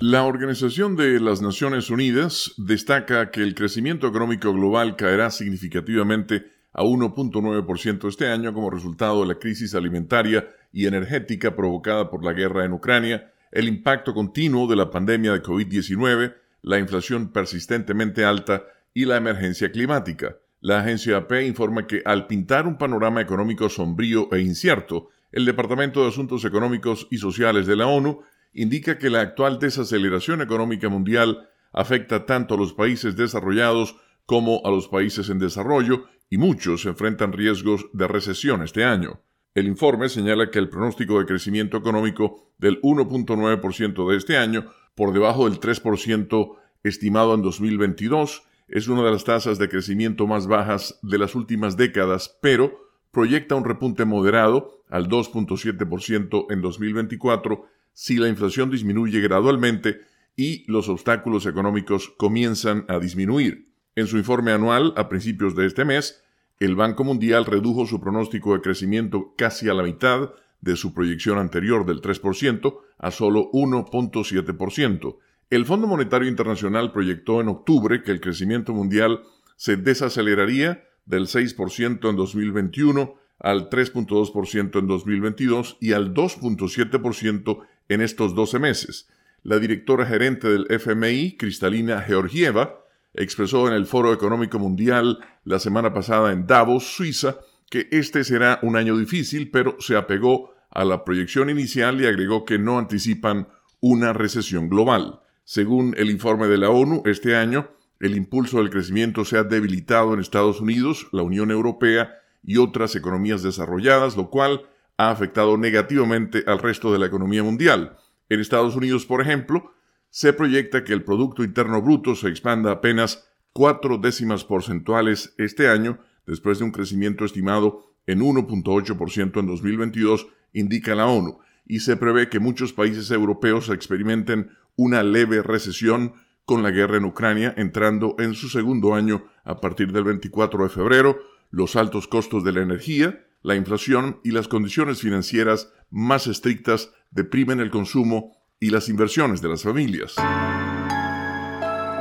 La Organización de las Naciones Unidas destaca que el crecimiento económico global caerá significativamente a 1.9% este año como resultado de la crisis alimentaria y energética provocada por la guerra en Ucrania, el impacto continuo de la pandemia de COVID-19, la inflación persistentemente alta y la emergencia climática. La agencia AP informa que al pintar un panorama económico sombrío e incierto, el Departamento de Asuntos Económicos y Sociales de la ONU indica que la actual desaceleración económica mundial afecta tanto a los países desarrollados como a los países en desarrollo y muchos enfrentan riesgos de recesión este año. El informe señala que el pronóstico de crecimiento económico del 1.9% de este año, por debajo del 3% estimado en 2022, es una de las tasas de crecimiento más bajas de las últimas décadas, pero proyecta un repunte moderado al 2.7% en 2024 si la inflación disminuye gradualmente y los obstáculos económicos comienzan a disminuir. En su informe anual, a principios de este mes, el Banco Mundial redujo su pronóstico de crecimiento casi a la mitad de su proyección anterior del 3% a solo 1.7%. El Fondo Monetario Internacional proyectó en octubre que el crecimiento mundial se desaceleraría del 6% en 2021 al 3.2% en 2022 y al 2.7% en estos 12 meses. La directora gerente del FMI, Cristalina Georgieva, expresó en el Foro Económico Mundial la semana pasada en Davos, Suiza, que este será un año difícil, pero se apegó a la proyección inicial y agregó que no anticipan una recesión global. Según el informe de la ONU, este año el impulso del crecimiento se ha debilitado en Estados Unidos, la Unión Europea y otras economías desarrolladas, lo cual ha afectado negativamente al resto de la economía mundial. En Estados Unidos, por ejemplo, se proyecta que el Producto Interno Bruto se expanda apenas cuatro décimas porcentuales este año, después de un crecimiento estimado en 1.8% en 2022, indica la ONU, y se prevé que muchos países europeos experimenten una leve recesión con la guerra en Ucrania entrando en su segundo año a partir del 24 de febrero, los altos costos de la energía, la inflación y las condiciones financieras más estrictas deprimen el consumo y las inversiones de las familias.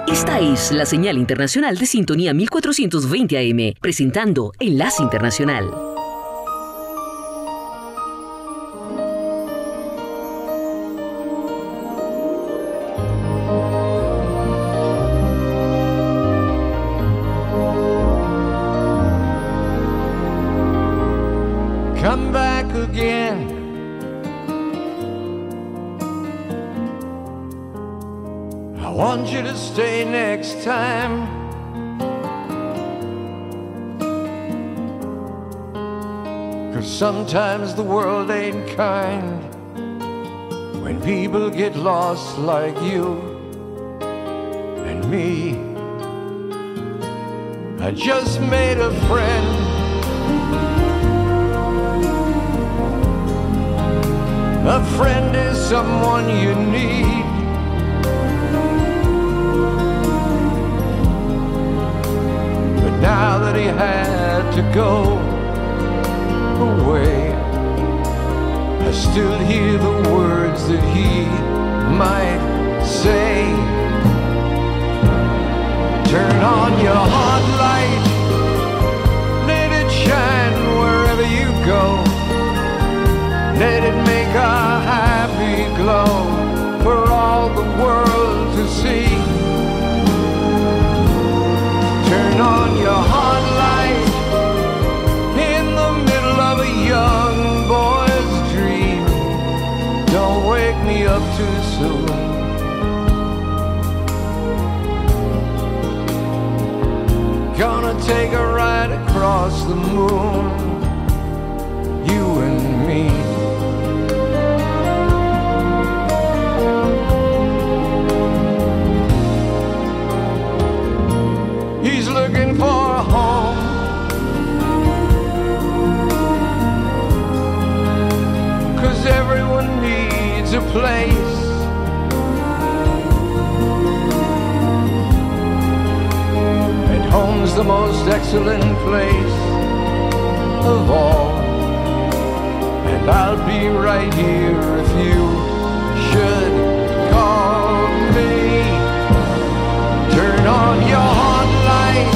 Esta es la señal internacional de sintonía 1420 AM, presentando Enlace Internacional. Sometimes the world ain't kind when people get lost like you and me. I just made a friend. A friend is someone you need. But now that he had to go away. I still hear the words that he might say. Turn on your hot light, take a ride across the moon, you and me. He's looking for a home everyone needs a place. Home's the most excellent place of all. And I'll be right here if you should call me. Turn on your hot light,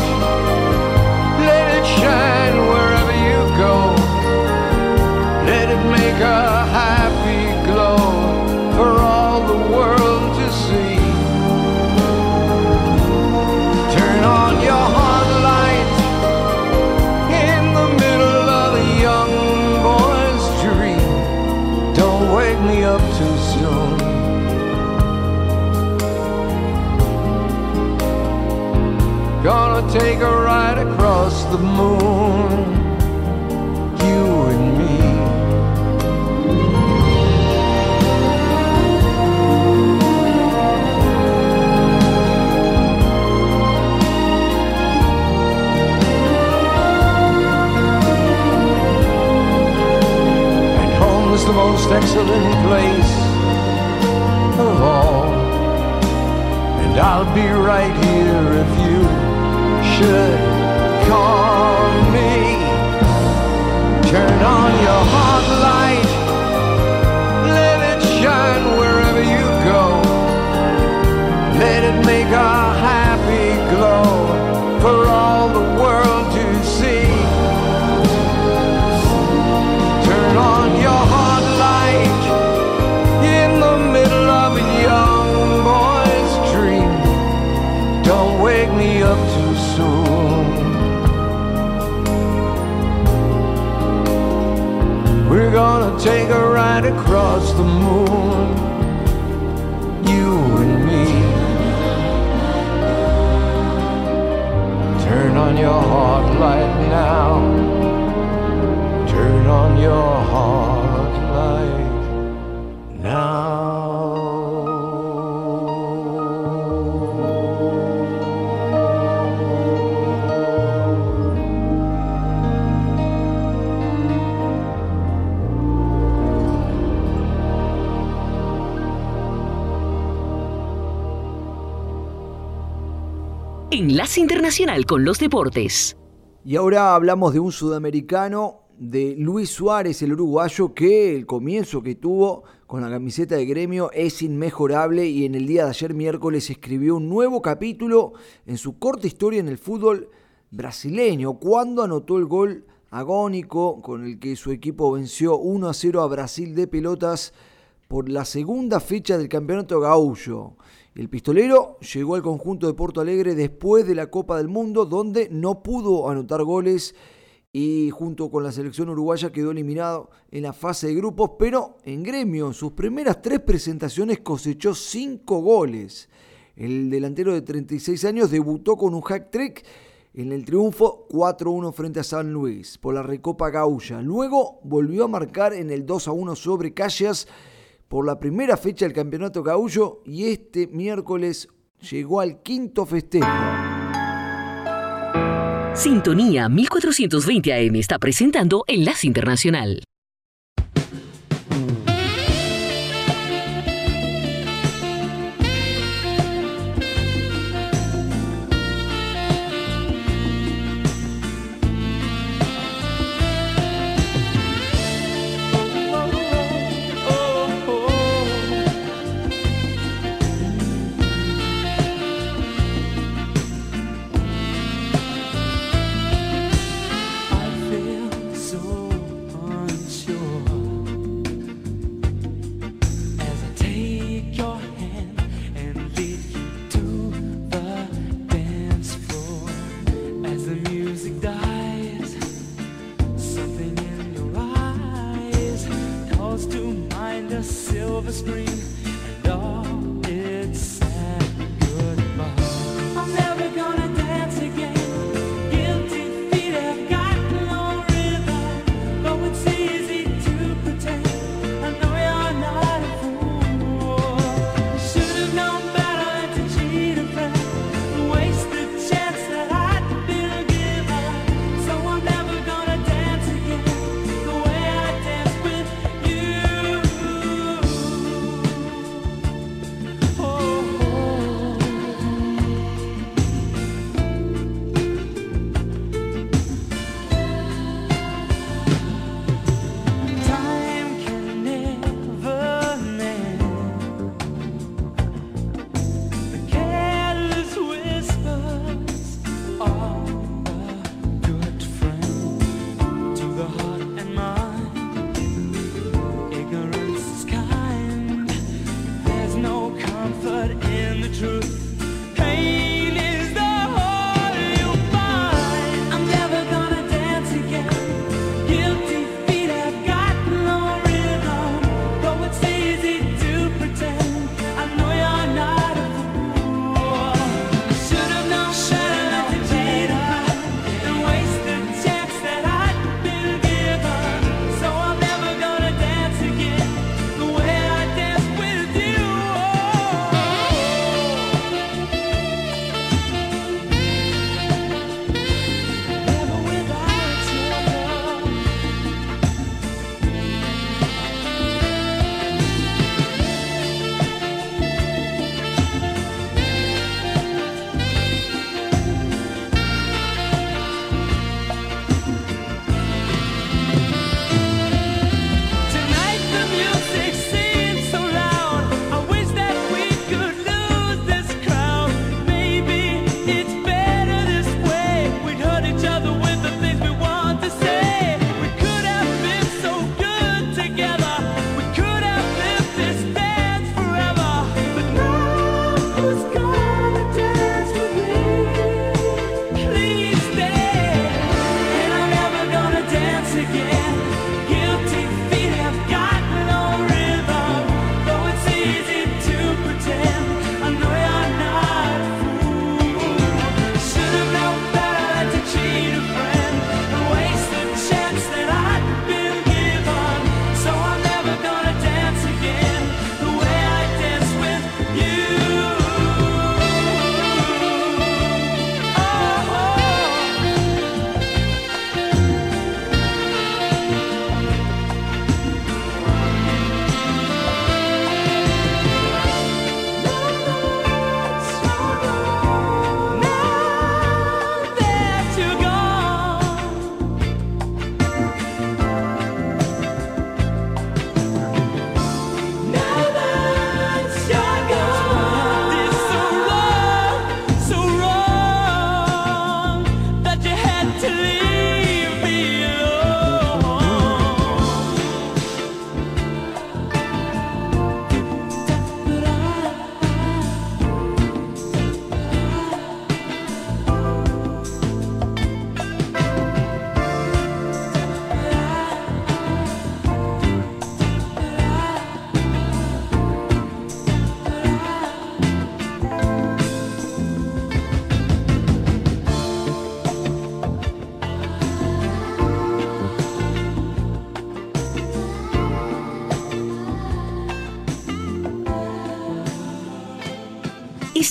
let it shine wherever you go. Let it make a take a ride across the moon. You and me. And home is the most excellent place of all. And I'll be right here if you should call me. Turn on your hot light, take a ride across the moon. You and me. Turn on your hot light now. Enlace Internacional con los Deportes. Y ahora hablamos de un sudamericano, de Luis Suárez, el uruguayo, que el comienzo que tuvo con la camiseta de gremio es inmejorable y en el día de ayer miércoles escribió un nuevo capítulo en su corta historia en el fútbol brasileño, cuando anotó el gol agónico con el que su equipo venció 1 a 0 a Brasil de pelotas por la segunda fecha del campeonato gaullo. El pistolero llegó al conjunto de Porto Alegre después de la Copa del Mundo, donde no pudo anotar goles y junto con la selección uruguaya quedó eliminado en la fase de grupos, pero en gremio, en sus primeras tres presentaciones cosechó cinco goles. El delantero de 36 años debutó con un hack trick en el triunfo 4-1 frente a San Luis por la Recopa Gaulla. Luego volvió a marcar en el 2-1 sobre Callas por la primera fecha del campeonato gaullo y este miércoles llegó al quinto festejo. Sintonía 1420 AM está presentando Enlace Internacional.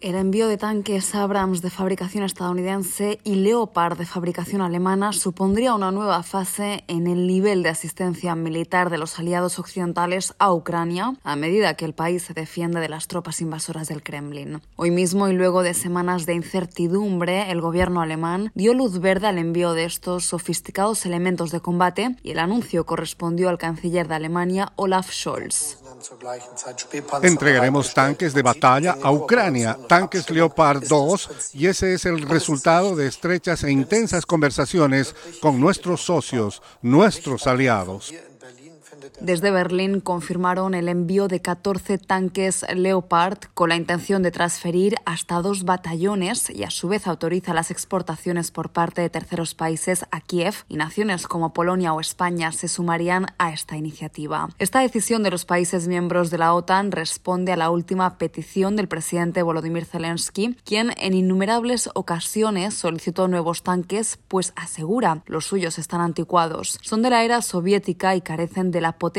El envío de tanques Abrams de fabricación estadounidense y Leopard de fabricación alemana supondría una nueva fase en el nivel de asistencia militar de los aliados occidentales a Ucrania a medida que el país se defiende de las tropas invasoras del Kremlin. Hoy mismo y luego de semanas de incertidumbre, el gobierno alemán dio luz verde al envío de estos sofisticados elementos de combate y el anuncio correspondió al canciller de Alemania, Olaf Scholz. Entregaremos tanques de batalla a Ucrania, tanques Leopard 2, y ese es el resultado de estrechas e intensas conversaciones con nuestros socios, nuestros aliados. Desde Berlín confirmaron el envío de 14 tanques Leopard con la intención de transferir hasta dos batallones y a su vez autoriza las exportaciones por parte de terceros países a Kiev y naciones como Polonia o España se sumarían a esta iniciativa. Esta decisión de los países miembros de la OTAN responde a la última petición del presidente Volodymyr Zelensky, quien en innumerables ocasiones solicitó nuevos tanques, pues asegura los suyos están anticuados. Son de la era soviética y carecen de la potencia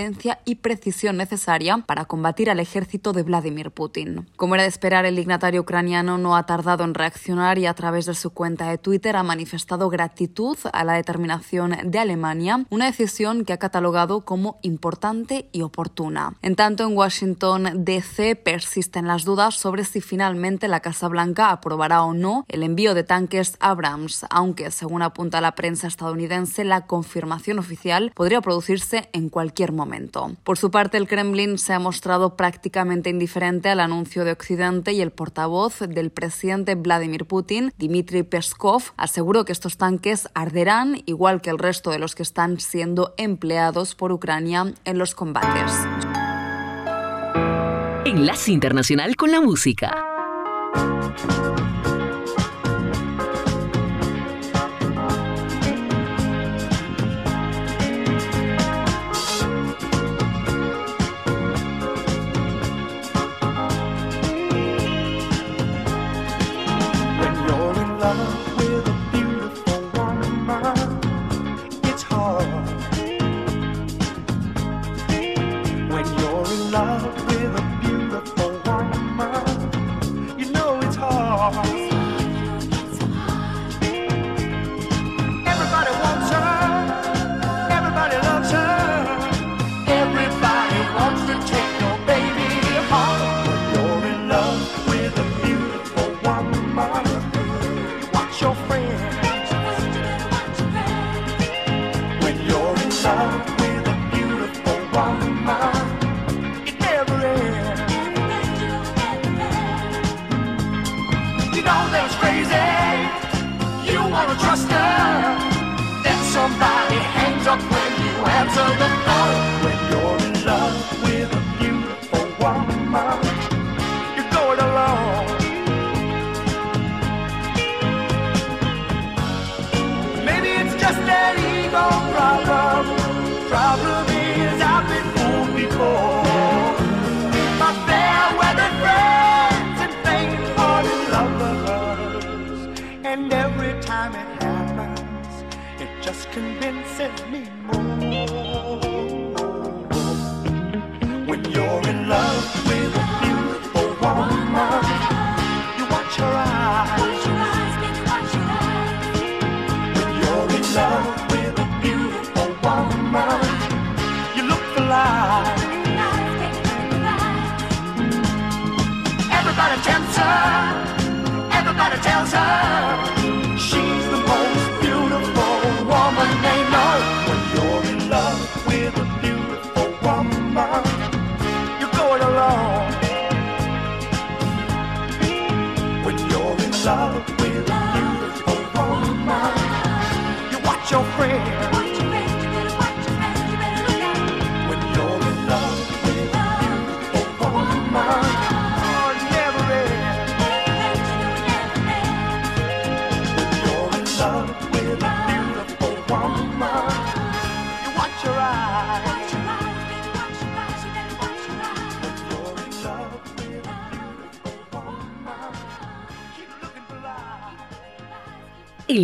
y precisión necesaria para combatir al ejército de Vladimir Putin. Como era de esperar, el dignatario ucraniano no ha tardado en reaccionar y a través de su cuenta de Twitter ha manifestado gratitud a la determinación de Alemania, una decisión que ha catalogado como importante y oportuna. En tanto, en Washington DC persisten las dudas sobre si finalmente la Casa Blanca aprobará o no el envío de tanques Abrams, aunque según apunta la prensa estadounidense, la confirmación oficial podría producirse en cualquier momento. Por su parte, el Kremlin se ha mostrado prácticamente indiferente al anuncio de Occidente y el portavoz del presidente Vladimir Putin, Dmitry Peskov, aseguró que estos tanques arderán igual que el resto de los que están siendo empleados por Ucrania en los combates. Enlace Internacional con la Música.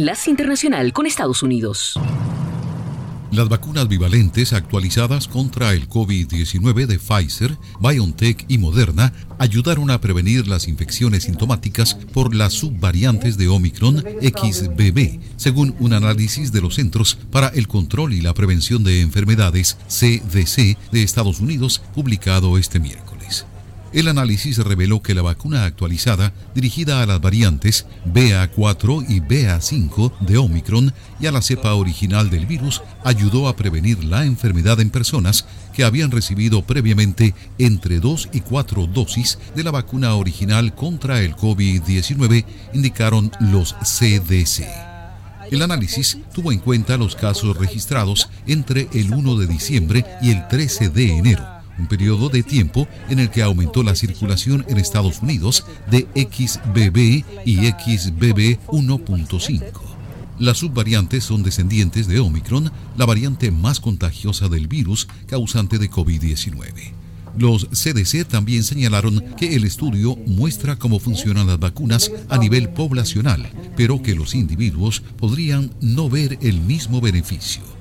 Internacional con Estados Unidos. Las vacunas bivalentes actualizadas contra el COVID-19 de Pfizer, BioNTech y Moderna ayudaron a prevenir las infecciones sintomáticas por las subvariantes de Omicron XBB, según un análisis de los Centros para el Control y la Prevención de Enfermedades CDC de Estados Unidos publicado este miércoles. El análisis reveló que la vacuna actualizada, dirigida a las variantes BA4 y BA5 de Omicron y a la cepa original del virus, ayudó a prevenir la enfermedad en personas que habían recibido previamente entre 2 y 4 dosis de la vacuna original contra el COVID-19, indicaron los CDC. El análisis tuvo en cuenta los casos registrados entre el 1 de diciembre y el 13 de enero un periodo de tiempo en el que aumentó la circulación en Estados Unidos de XBB y XBB 1.5. Las subvariantes son descendientes de Omicron, la variante más contagiosa del virus causante de COVID-19. Los CDC también señalaron que el estudio muestra cómo funcionan las vacunas a nivel poblacional, pero que los individuos podrían no ver el mismo beneficio.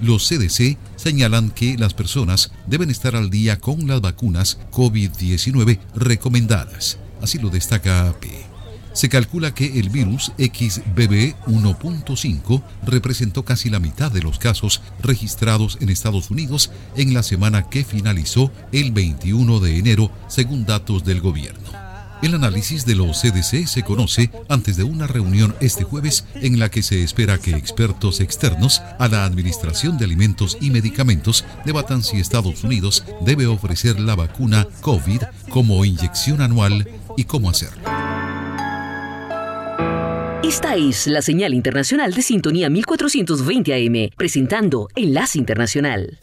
Los CDC señalan que las personas deben estar al día con las vacunas COVID-19 recomendadas. Así lo destaca AP. Se calcula que el virus XBB 1.5 representó casi la mitad de los casos registrados en Estados Unidos en la semana que finalizó el 21 de enero, según datos del gobierno. El análisis de los CDC se conoce antes de una reunión este jueves en la que se espera que expertos externos a la Administración de Alimentos y Medicamentos debatan si Estados Unidos debe ofrecer la vacuna COVID como inyección anual y cómo hacerlo. Esta es la señal internacional de sintonía 1420 AM, presentando Enlace Internacional.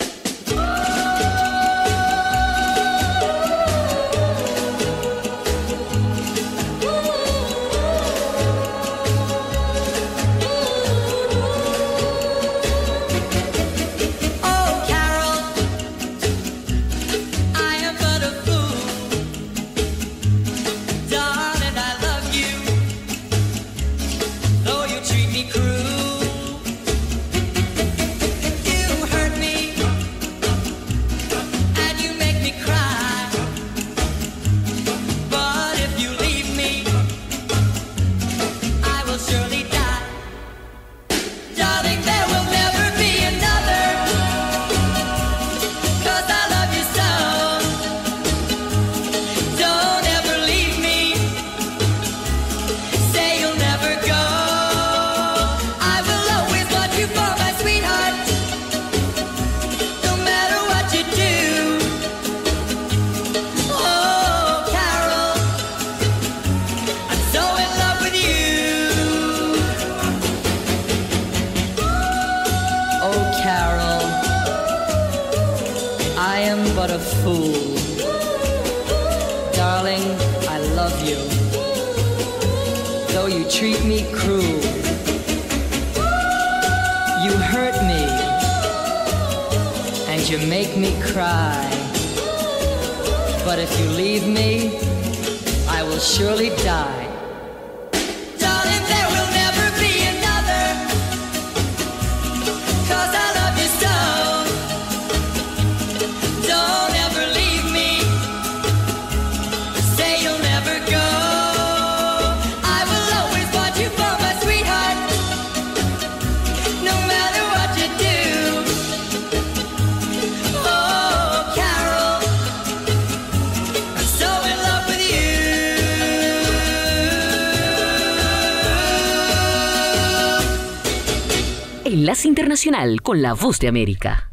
Con la Voz de América.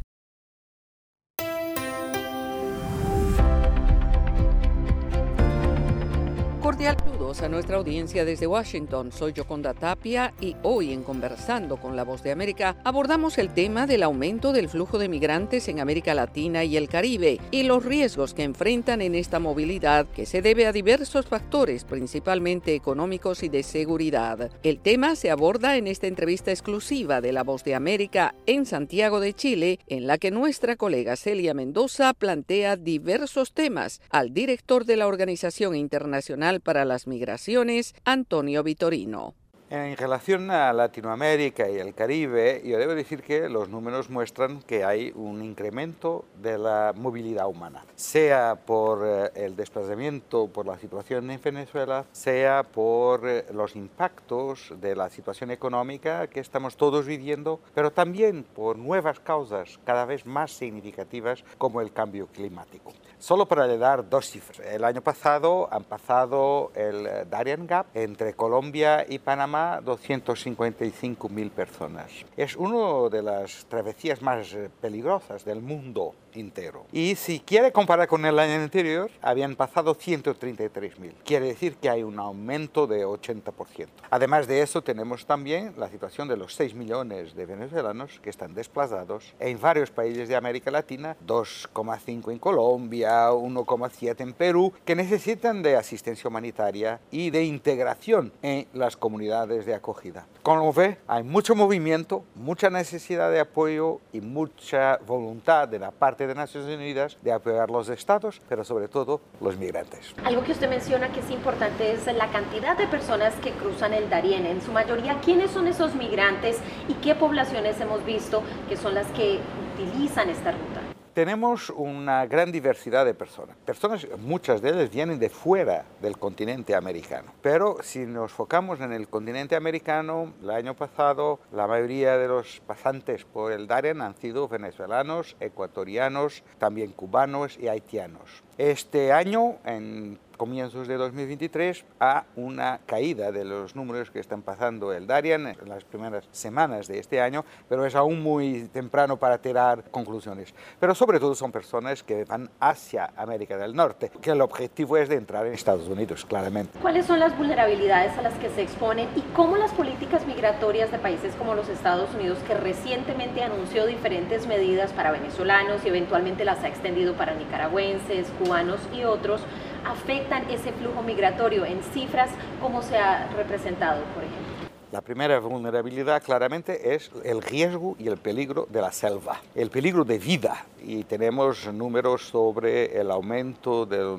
Desde Washington. Soy Yoconda Tapia y hoy en Conversando con la Voz de América abordamos el tema del aumento del flujo de migrantes en América Latina y el Caribe y los riesgos que enfrentan en esta movilidad que se debe a diversos factores, principalmente económicos y de seguridad. El tema se aborda en esta entrevista exclusiva de la Voz de América en Santiago de Chile, en la que nuestra colega Celia Mendoza plantea diversos temas al director de la Organización Internacional para las Migraciones, Antonio Vitorino. En relación a Latinoamérica y el Caribe, yo debo decir que los números muestran que hay un incremento de la movilidad humana, sea por eh, el desplazamiento por la situación en Venezuela, sea por eh, los impactos de la situación económica que estamos todos viviendo, pero también por nuevas causas cada vez más significativas como el cambio climático. Solo para le dar dos cifras. El año pasado han pasado el eh, Darien Gap entre Colombia y Panamá 255 mil personas. Es una de las travesías más eh, peligrosas del mundo entero. Y si quiere comparar con el año anterior, habían pasado 133 mil. Quiere decir que hay un aumento de 80%. Además de eso, tenemos también la situación de los 6 millones de venezolanos que están desplazados en varios países de América Latina, 2,5 en Colombia, 1,7 en Perú, que necesitan de asistencia humanitaria y de integración en las comunidades de acogida. Como ve, hay mucho movimiento, mucha necesidad de apoyo y mucha voluntad de la parte de Naciones Unidas de apoyar los estados, pero sobre todo los migrantes. Algo que usted menciona que es importante es la cantidad de personas que cruzan el Darién. En su mayoría, ¿quiénes son esos migrantes y qué poblaciones hemos visto que son las que utilizan esta ruta? Tenemos una gran diversidad de personas. Personas, muchas de ellas vienen de fuera del continente americano. Pero si nos focamos en el continente americano, el año pasado la mayoría de los pasantes por el Darien han sido venezolanos, ecuatorianos, también cubanos y haitianos. Este año, en comienzos de 2023 a una caída de los números que están pasando el Darien en las primeras semanas de este año, pero es aún muy temprano para tirar conclusiones. Pero sobre todo son personas que van hacia América del Norte, que el objetivo es de entrar en Estados Unidos, claramente. ¿Cuáles son las vulnerabilidades a las que se exponen y cómo las políticas migratorias de países como los Estados Unidos, que recientemente anunció diferentes medidas para venezolanos y eventualmente las ha extendido para nicaragüenses, cubanos y otros, afectan ese flujo migratorio en cifras, cómo se ha representado, por ejemplo? La primera vulnerabilidad claramente es el riesgo y el peligro de la selva, el peligro de vida. Y tenemos números sobre el aumento del,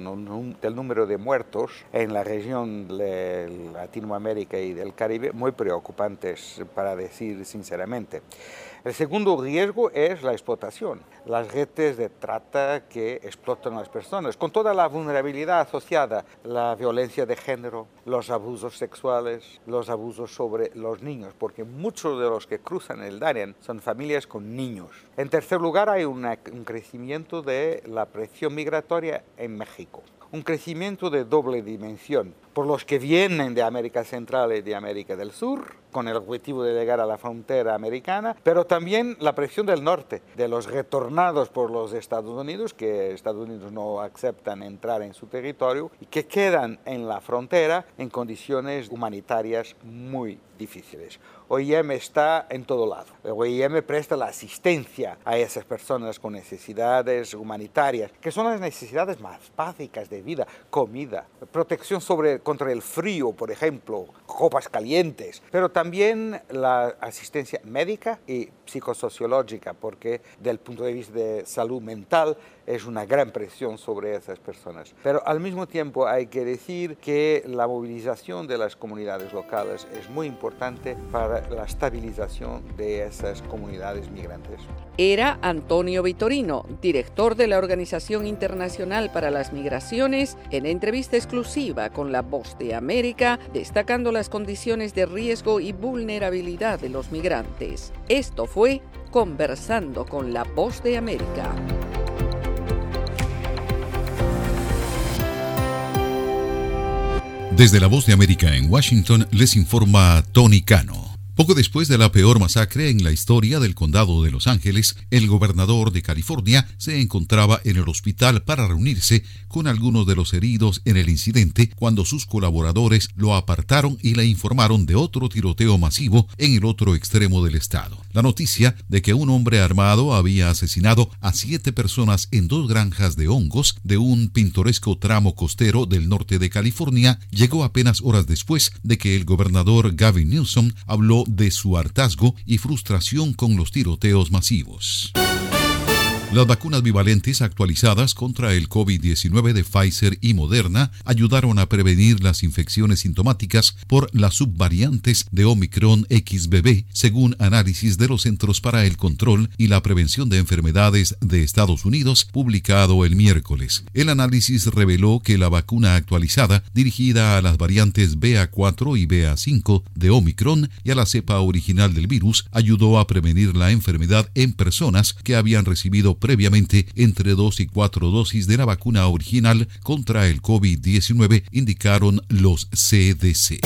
del número de muertos en la región de Latinoamérica y del Caribe muy preocupantes, para decir sinceramente. El segundo riesgo es la explotación, las redes de trata que explotan a las personas, con toda la vulnerabilidad asociada, la violencia de género, los abusos sexuales, los abusos sobre los niños, porque muchos de los que cruzan el Darien son familias con niños. En tercer lugar, hay un crecimiento de la presión migratoria en México un crecimiento de doble dimensión, por los que vienen de América Central y de América del Sur, con el objetivo de llegar a la frontera americana, pero también la presión del norte, de los retornados por los Estados Unidos, que Estados Unidos no aceptan entrar en su territorio y que quedan en la frontera en condiciones humanitarias muy difíciles. OIM está en todo lado. OIM presta la asistencia a esas personas con necesidades humanitarias, que son las necesidades más básicas de vida, comida, protección sobre, contra el frío, por ejemplo, copas calientes, pero también la asistencia médica y psicosociológica, porque del punto de vista de salud mental es una gran presión sobre esas personas. Pero al mismo tiempo hay que decir que la movilización de las comunidades locales es muy importante para la estabilización de esas comunidades migrantes. Era Antonio Vitorino, director de la Organización Internacional para las Migraciones, en entrevista exclusiva con La Voz de América, destacando las condiciones de riesgo y vulnerabilidad de los migrantes. Esto fue Conversando con La Voz de América. Desde la Voz de América en Washington les informa Tony Cano. Poco después de la peor masacre en la historia del condado de Los Ángeles, el gobernador de California se encontraba en el hospital para reunirse con algunos de los heridos en el incidente cuando sus colaboradores lo apartaron y le informaron de otro tiroteo masivo en el otro extremo del estado. La noticia de que un hombre armado había asesinado a siete personas en dos granjas de hongos de un pintoresco tramo costero del norte de California llegó apenas horas después de que el gobernador Gavin Newsom habló de su hartazgo y frustración con los tiroteos masivos. Las vacunas bivalentes actualizadas contra el COVID-19 de Pfizer y Moderna ayudaron a prevenir las infecciones sintomáticas por las subvariantes de Omicron XBB, según análisis de los Centros para el Control y la Prevención de Enfermedades de Estados Unidos, publicado el miércoles. El análisis reveló que la vacuna actualizada, dirigida a las variantes BA4 y BA5 de Omicron y a la cepa original del virus, ayudó a prevenir la enfermedad en personas que habían recibido previamente entre dos y cuatro dosis de la vacuna original contra el COVID-19, indicaron los CDC.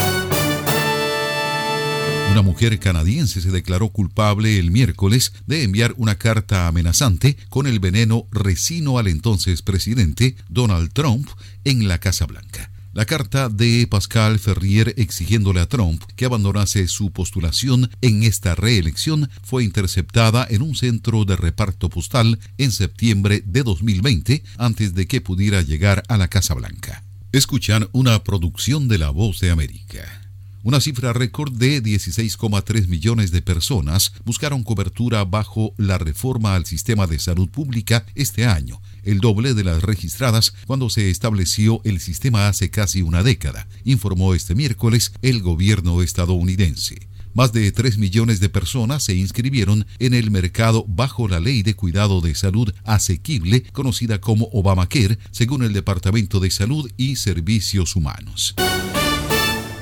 Una mujer canadiense se declaró culpable el miércoles de enviar una carta amenazante con el veneno resino al entonces presidente Donald Trump en la Casa Blanca. La carta de Pascal Ferrier exigiéndole a Trump que abandonase su postulación en esta reelección fue interceptada en un centro de reparto postal en septiembre de 2020 antes de que pudiera llegar a la Casa Blanca. Escuchan una producción de La Voz de América. Una cifra récord de 16,3 millones de personas buscaron cobertura bajo la reforma al sistema de salud pública este año, el doble de las registradas cuando se estableció el sistema hace casi una década, informó este miércoles el gobierno estadounidense. Más de 3 millones de personas se inscribieron en el mercado bajo la ley de cuidado de salud asequible conocida como Obamacare, según el Departamento de Salud y Servicios Humanos.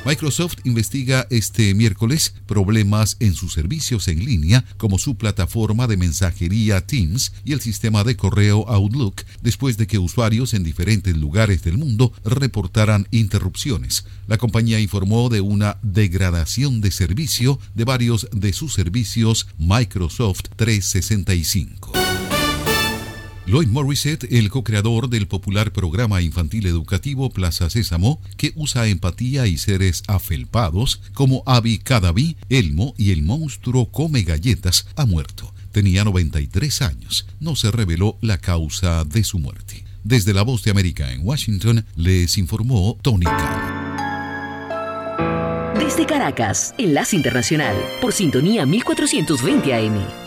Microsoft investiga este miércoles problemas en sus servicios en línea como su plataforma de mensajería Teams y el sistema de correo Outlook después de que usuarios en diferentes lugares del mundo reportaran interrupciones. La compañía informó de una degradación de servicio de varios de sus servicios Microsoft 365. Lloyd Morissette, el co-creador del popular programa infantil educativo Plaza Sésamo, que usa empatía y seres afelpados como Abby Cadaví, Elmo y el monstruo come galletas, ha muerto. Tenía 93 años. No se reveló la causa de su muerte. Desde la Voz de América en Washington les informó Tony Khan. Desde Caracas, Enlace Internacional, por sintonía 1420 AM.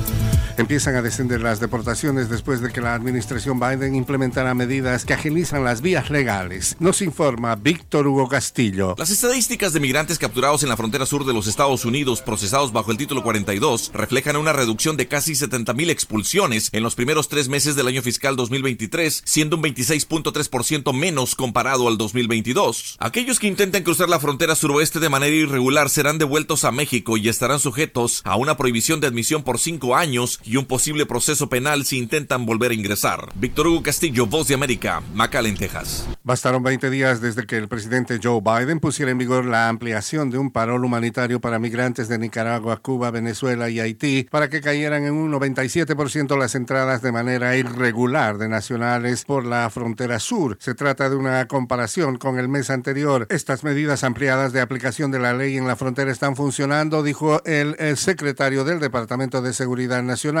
Empiezan a descender las deportaciones después de que la administración Biden implementara medidas que agilizan las vías legales. Nos informa Víctor Hugo Castillo. Las estadísticas de migrantes capturados en la frontera sur de los Estados Unidos procesados bajo el título 42 reflejan una reducción de casi 70.000 expulsiones en los primeros tres meses del año fiscal 2023, siendo un 26.3% menos comparado al 2022. Aquellos que intenten cruzar la frontera suroeste de manera irregular serán devueltos a México y estarán sujetos a una prohibición de admisión por cinco años un posible proceso penal si intentan volver a ingresar. Víctor Hugo Castillo, Voz de América, McAllen, Texas. Bastaron 20 días desde que el presidente Joe Biden pusiera en vigor la ampliación de un parol humanitario para migrantes de Nicaragua, Cuba, Venezuela y Haití para que cayeran en un 97% las entradas de manera irregular de nacionales por la frontera sur. Se trata de una comparación con el mes anterior. Estas medidas ampliadas de aplicación de la ley en la frontera están funcionando, dijo el secretario del Departamento de Seguridad Nacional,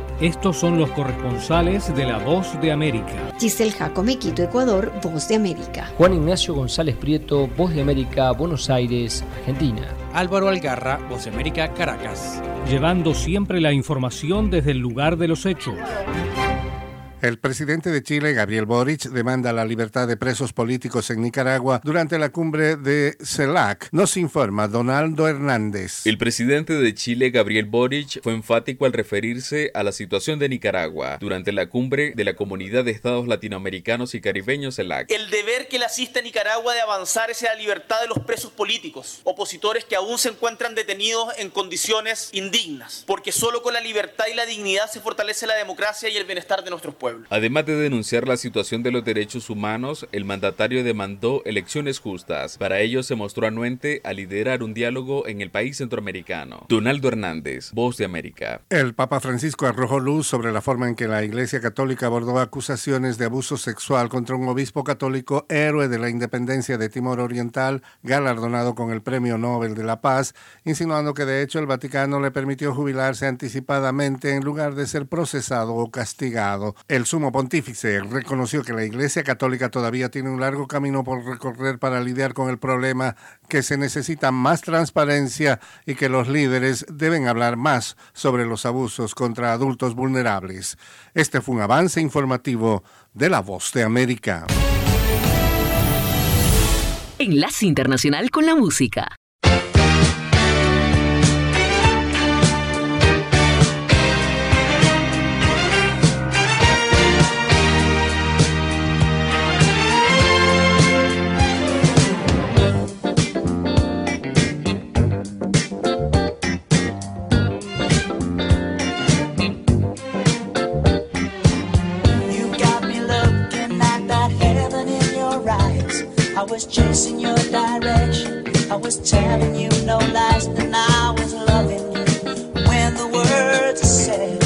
Estos son los corresponsales de La Voz de América. Giselle Jacome, Quito, Ecuador, Voz de América. Juan Ignacio González Prieto, Voz de América, Buenos Aires, Argentina. Álvaro Algarra, Voz de América, Caracas. Llevando siempre la información desde el lugar de los hechos. El presidente de Chile, Gabriel Boric, demanda la libertad de presos políticos en Nicaragua durante la cumbre de CELAC. Nos informa Donaldo Hernández. El presidente de Chile, Gabriel Boric, fue enfático al referirse a la situación de Nicaragua durante la cumbre de la Comunidad de Estados Latinoamericanos y Caribeños CELAC. El deber que le asiste a Nicaragua de avanzar es la libertad de los presos políticos, opositores que aún se encuentran detenidos en condiciones indignas, porque solo con la libertad y la dignidad se fortalece la democracia y el bienestar de nuestros pueblos. Pueblo. Además de denunciar la situación de los derechos humanos, el mandatario demandó elecciones justas. Para ello se mostró anuente a liderar un diálogo en el país centroamericano. Donaldo Hernández, Voz de América. El Papa Francisco arrojó luz sobre la forma en que la Iglesia Católica abordó acusaciones de abuso sexual contra un obispo católico héroe de la independencia de Timor Oriental, galardonado con el Premio Nobel de la Paz, insinuando que de hecho el Vaticano le permitió jubilarse anticipadamente en lugar de ser procesado o castigado. El sumo pontífice reconoció que la Iglesia Católica todavía tiene un largo camino por recorrer para lidiar con el problema, que se necesita más transparencia y que los líderes deben hablar más sobre los abusos contra adultos vulnerables. Este fue un avance informativo de La Voz de América. Enlace Internacional con la Música. I was chasing your direction. I was telling you no lies, and I was loving you. When the words are said,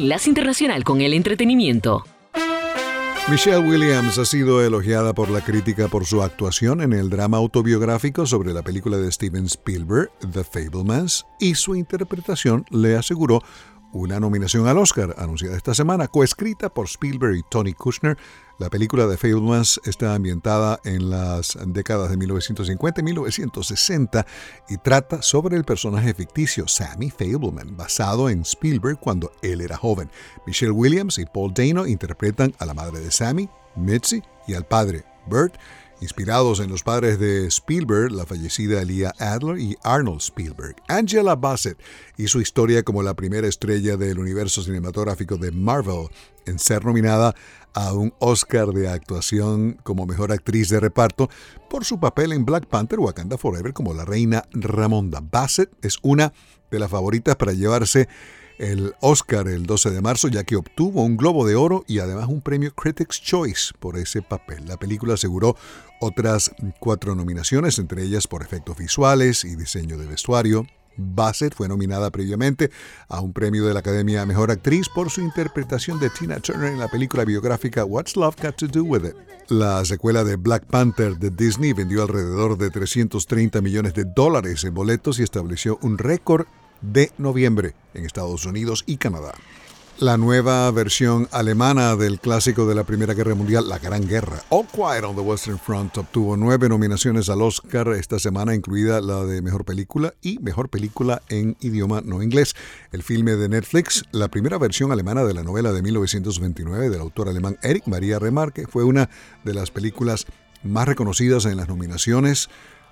Enlace Internacional con el Entretenimiento. Michelle Williams ha sido elogiada por la crítica por su actuación en el drama autobiográfico sobre la película de Steven Spielberg, The Fablemans, y su interpretación le aseguró una nominación al Oscar anunciada esta semana, coescrita por Spielberg y Tony Kushner. La película de Fablemans está ambientada en las décadas de 1950 y 1960 y trata sobre el personaje ficticio Sammy Fableman, basado en Spielberg cuando él era joven. Michelle Williams y Paul Dano interpretan a la madre de Sammy, Mitzi, y al padre, Bert, inspirados en los padres de Spielberg, la fallecida Leah Adler y Arnold Spielberg. Angela Bassett y su historia como la primera estrella del universo cinematográfico de Marvel en ser nominada a un Oscar de actuación como mejor actriz de reparto por su papel en Black Panther Wakanda Forever como la reina Ramonda. Bassett es una de las favoritas para llevarse el Oscar el 12 de marzo, ya que obtuvo un Globo de Oro y además un premio Critics' Choice por ese papel. La película aseguró otras cuatro nominaciones, entre ellas por efectos visuales y diseño de vestuario. Bassett fue nominada previamente a un premio de la Academia Mejor Actriz por su interpretación de Tina Turner en la película biográfica What's Love Got to Do With It. La secuela de Black Panther de Disney vendió alrededor de 330 millones de dólares en boletos y estableció un récord de noviembre en Estados Unidos y Canadá. La nueva versión alemana del clásico de la Primera Guerra Mundial, La Gran Guerra, All Quiet on the Western Front, obtuvo nueve nominaciones al Oscar esta semana, incluida la de Mejor Película y Mejor Película en idioma no inglés. El filme de Netflix, la primera versión alemana de la novela de 1929 del autor alemán Erich Maria Remarque, fue una de las películas más reconocidas en las nominaciones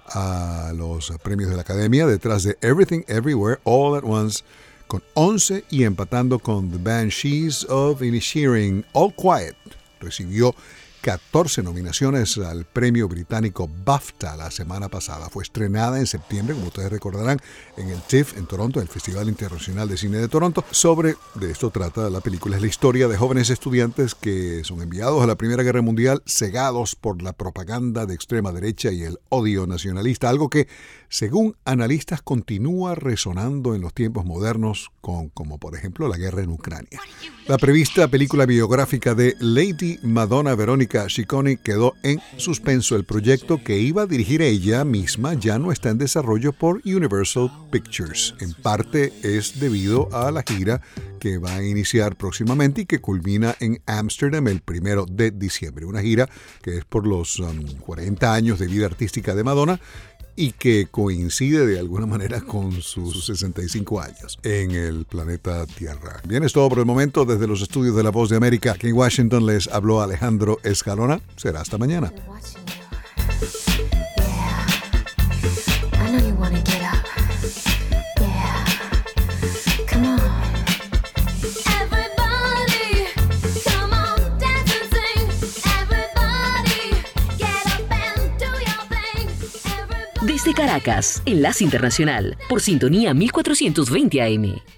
a los premios de la Academia, detrás de Everything Everywhere All at Once, con 11 y empatando con The Banshees of Inisherin All Quiet. Recibió 14 nominaciones al premio británico BAFTA la semana pasada. Fue estrenada en septiembre, como ustedes recordarán, en el TIFF en Toronto, el Festival Internacional de Cine de Toronto. Sobre, de esto trata la película, es la historia de jóvenes estudiantes que son enviados a la Primera Guerra Mundial cegados por la propaganda de extrema derecha y el odio nacionalista, algo que, según analistas, continúa resonando en los tiempos modernos, con, como por ejemplo la guerra en Ucrania. La prevista película biográfica de Lady Madonna Verónica Ciccone quedó en suspenso. El proyecto que iba a dirigir ella misma ya no está en desarrollo por Universal Pictures. En parte es debido a la gira que va a iniciar próximamente y que culmina en Ámsterdam el primero de diciembre. Una gira que es por los um, 40 años de vida artística de Madonna y que coincide de alguna manera con sus 65 años en el planeta Tierra. Bien, es todo por el momento desde los estudios de La Voz de América. Aquí en Washington les habló Alejandro Escalona. Será hasta mañana. Desde Caracas, Enlace Internacional, por sintonía 1420 AM.